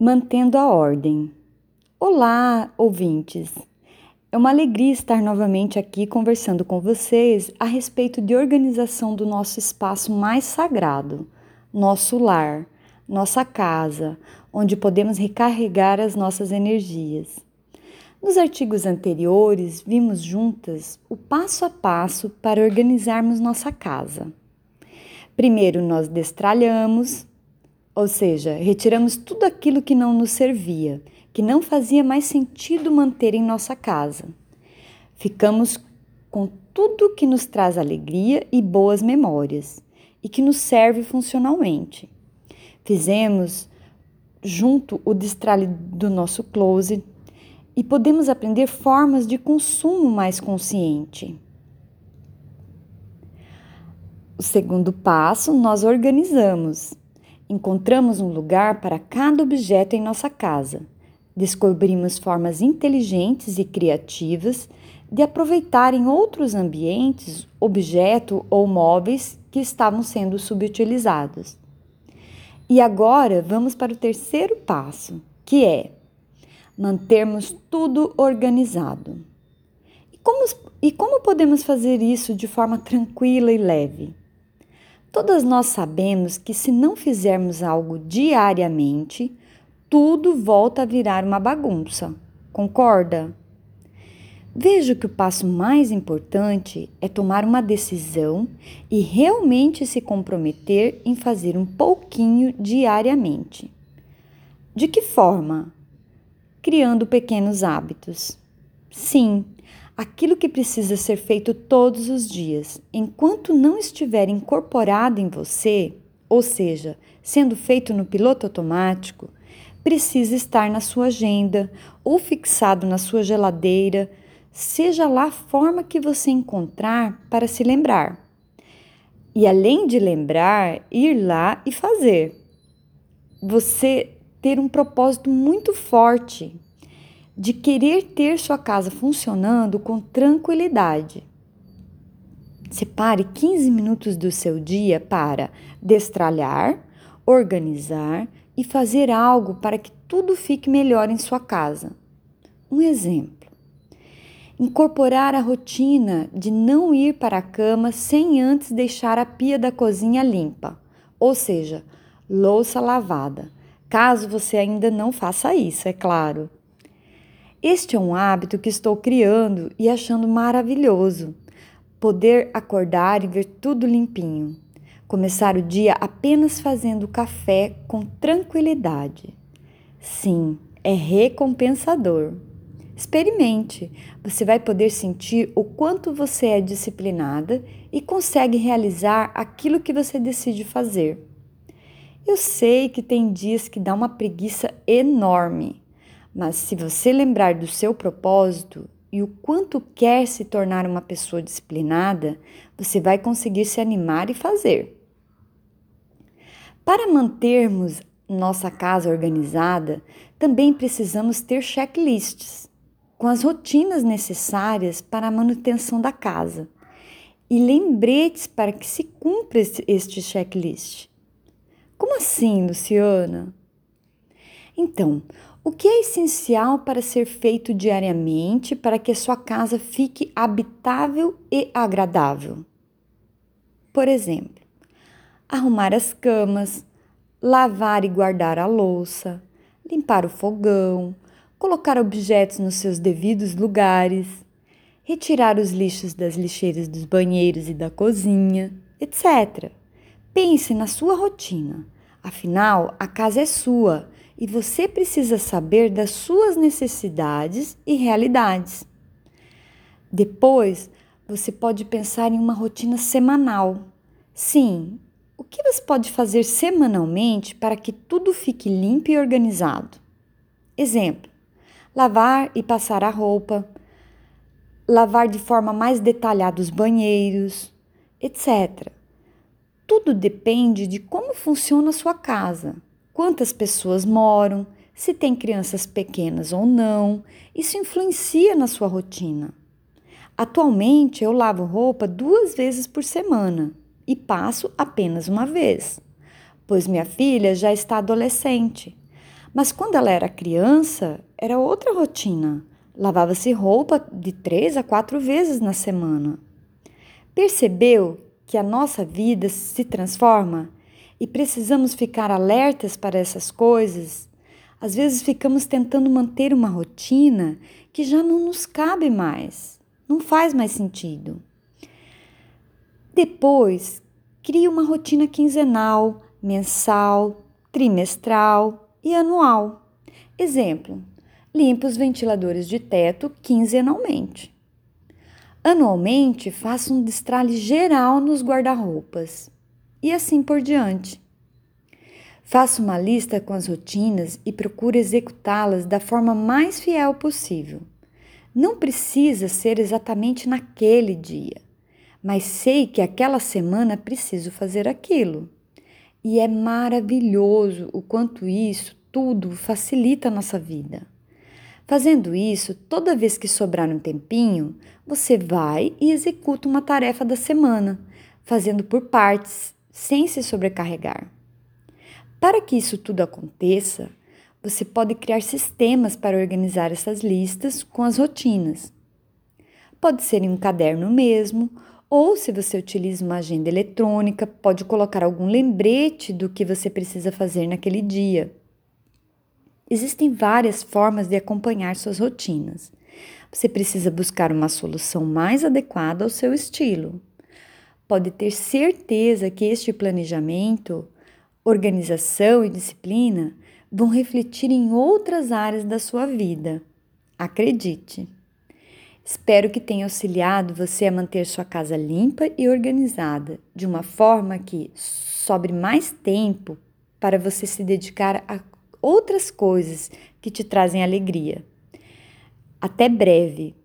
Mantendo a ordem. Olá, ouvintes! É uma alegria estar novamente aqui conversando com vocês a respeito de organização do nosso espaço mais sagrado, nosso lar, nossa casa, onde podemos recarregar as nossas energias. Nos artigos anteriores, vimos juntas o passo a passo para organizarmos nossa casa. Primeiro, nós destralhamos, ou seja, retiramos tudo aquilo que não nos servia, que não fazia mais sentido manter em nossa casa. Ficamos com tudo que nos traz alegria e boas memórias e que nos serve funcionalmente. Fizemos junto o destralhe do nosso closet e podemos aprender formas de consumo mais consciente. O segundo passo, nós organizamos. Encontramos um lugar para cada objeto em nossa casa. Descobrimos formas inteligentes e criativas de aproveitar em outros ambientes objeto ou móveis que estavam sendo subutilizados. E agora vamos para o terceiro passo, que é mantermos tudo organizado. E como, e como podemos fazer isso de forma tranquila e leve? Todas nós sabemos que se não fizermos algo diariamente, tudo volta a virar uma bagunça. Concorda? Vejo que o passo mais importante é tomar uma decisão e realmente se comprometer em fazer um pouquinho diariamente. De que forma? Criando pequenos hábitos. Sim, aquilo que precisa ser feito todos os dias, enquanto não estiver incorporado em você, ou seja, sendo feito no piloto automático, precisa estar na sua agenda ou fixado na sua geladeira, seja lá a forma que você encontrar para se lembrar. E além de lembrar, ir lá e fazer. Você ter um propósito muito forte de querer ter sua casa funcionando com tranquilidade. Separe 15 minutos do seu dia para destralhar, organizar e fazer algo para que tudo fique melhor em sua casa. Um exemplo: incorporar a rotina de não ir para a cama sem antes deixar a pia da cozinha limpa, ou seja, louça lavada. Caso você ainda não faça isso, é claro. Este é um hábito que estou criando e achando maravilhoso. Poder acordar e ver tudo limpinho. Começar o dia apenas fazendo café com tranquilidade. Sim, é recompensador. Experimente, você vai poder sentir o quanto você é disciplinada e consegue realizar aquilo que você decide fazer. Eu sei que tem dias que dá uma preguiça enorme mas se você lembrar do seu propósito e o quanto quer se tornar uma pessoa disciplinada, você vai conseguir se animar e fazer. Para mantermos nossa casa organizada, também precisamos ter checklists com as rotinas necessárias para a manutenção da casa e lembretes para que se cumpra este checklist. Como assim, Luciana? Então, o que é essencial para ser feito diariamente para que a sua casa fique habitável e agradável? Por exemplo, arrumar as camas, lavar e guardar a louça, limpar o fogão, colocar objetos nos seus devidos lugares, retirar os lixos das lixeiras dos banheiros e da cozinha, etc. Pense na sua rotina. Afinal, a casa é sua e você precisa saber das suas necessidades e realidades. Depois, você pode pensar em uma rotina semanal. Sim, o que você pode fazer semanalmente para que tudo fique limpo e organizado? Exemplo: lavar e passar a roupa, lavar de forma mais detalhada os banheiros, etc. Tudo depende de como funciona a sua casa quantas pessoas moram, se tem crianças pequenas ou não. Isso influencia na sua rotina. Atualmente eu lavo roupa duas vezes por semana e passo apenas uma vez, pois minha filha já está adolescente. Mas quando ela era criança, era outra rotina. Lavava-se roupa de três a quatro vezes na semana. Percebeu que a nossa vida se transforma e precisamos ficar alertas para essas coisas? Às vezes ficamos tentando manter uma rotina que já não nos cabe mais, não faz mais sentido. Depois, crie uma rotina quinzenal, mensal, trimestral e anual. Exemplo: limpe os ventiladores de teto quinzenalmente. Anualmente, faça um destralhe geral nos guarda-roupas e assim por diante. Faça uma lista com as rotinas e procure executá-las da forma mais fiel possível. Não precisa ser exatamente naquele dia, mas sei que aquela semana preciso fazer aquilo. E é maravilhoso o quanto isso tudo facilita a nossa vida. Fazendo isso, toda vez que sobrar um tempinho, você vai e executa uma tarefa da semana, fazendo por partes, sem se sobrecarregar. Para que isso tudo aconteça, você pode criar sistemas para organizar essas listas com as rotinas. Pode ser em um caderno mesmo, ou se você utiliza uma agenda eletrônica, pode colocar algum lembrete do que você precisa fazer naquele dia. Existem várias formas de acompanhar suas rotinas. Você precisa buscar uma solução mais adequada ao seu estilo. Pode ter certeza que este planejamento, organização e disciplina vão refletir em outras áreas da sua vida. Acredite! Espero que tenha auxiliado você a manter sua casa limpa e organizada, de uma forma que sobre mais tempo para você se dedicar a outras coisas que te trazem alegria. Até breve!